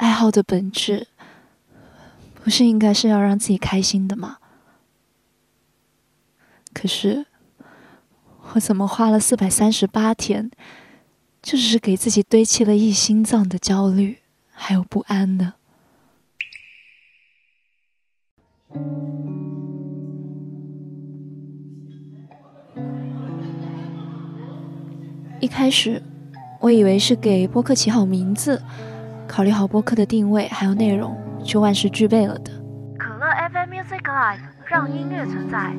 爱好的本质不是应该是要让自己开心的吗？可是我怎么花了四百三十八天，就只是给自己堆砌了一心脏的焦虑还有不安呢？一开始，我以为是给播客起好名字，考虑好播客的定位还有内容，就万事俱备了的。可乐 FM Music Live 让音乐存在，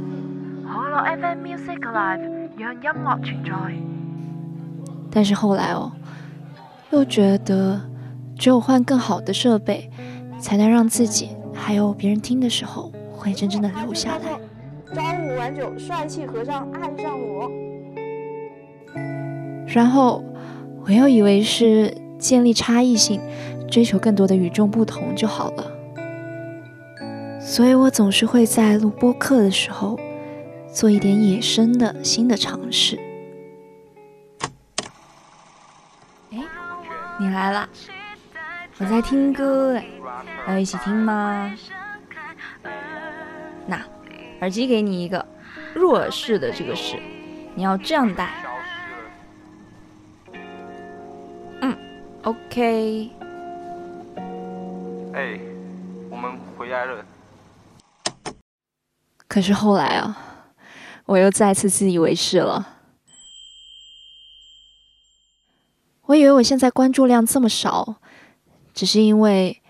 可乐 FM Music Live 让音乐存在。但是后来哦，又觉得只有换更好的设备，才能让自己还有别人听的时候会真正的留下来。朝五晚九，帅气和尚爱上我。然后我又以为是建立差异性，追求更多的与众不同就好了。所以我总是会在录播课的时候做一点野生的新的尝试。哎，你来了，我在听歌哎，要一起听吗？那耳机给你一个，入耳式的这个是，你要这样戴。OK。哎，我们回来了。可是后来啊，我又再次自以为是了。我以为我现在关注量这么少，只是因为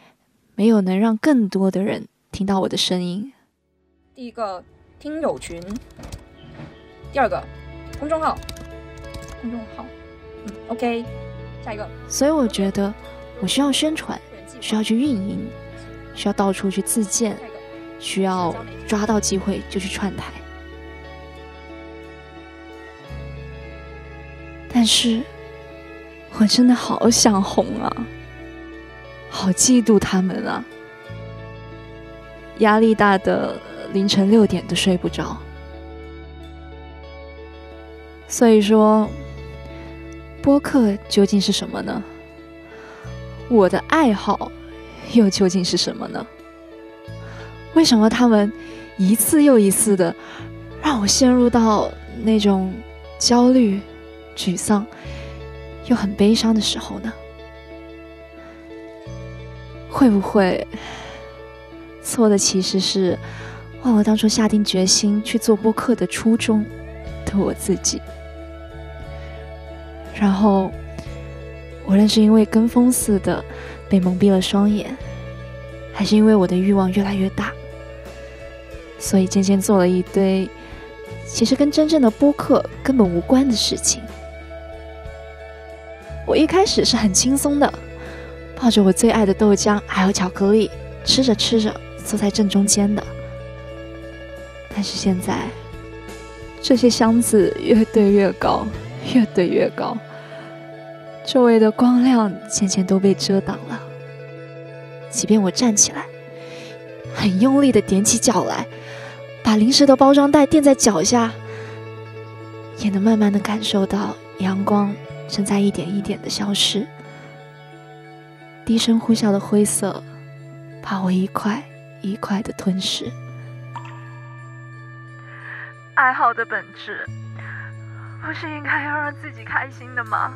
没有能让更多的人听到我的声音。第一个听友群，第二个公众号，公众号，嗯，OK。下一个，所以我觉得我需要宣传，需要去运营，需要到处去自荐，需要抓到机会就去串台。但是，我真的好想红啊，好嫉妒他们啊，压力大的凌晨六点都睡不着。所以说。播客究竟是什么呢？我的爱好又究竟是什么呢？为什么他们一次又一次的让我陷入到那种焦虑、沮丧又很悲伤的时候呢？会不会错的其实是忘了当初下定决心去做播客的初衷的我自己？然后，无论是因为跟风似的被蒙蔽了双眼，还是因为我的欲望越来越大，所以渐渐做了一堆其实跟真正的播客根本无关的事情。我一开始是很轻松的，抱着我最爱的豆浆还有巧克力，吃着吃着坐在正中间的。但是现在，这些箱子越堆越高，越堆越高。周围的光亮渐渐都被遮挡了，即便我站起来，很用力的踮起脚来，把零食的包装袋垫在脚下，也能慢慢的感受到阳光正在一点一点的消失，低声呼啸的灰色把我一块一块的吞噬。爱好的本质。不是应该要让自己开心的吗？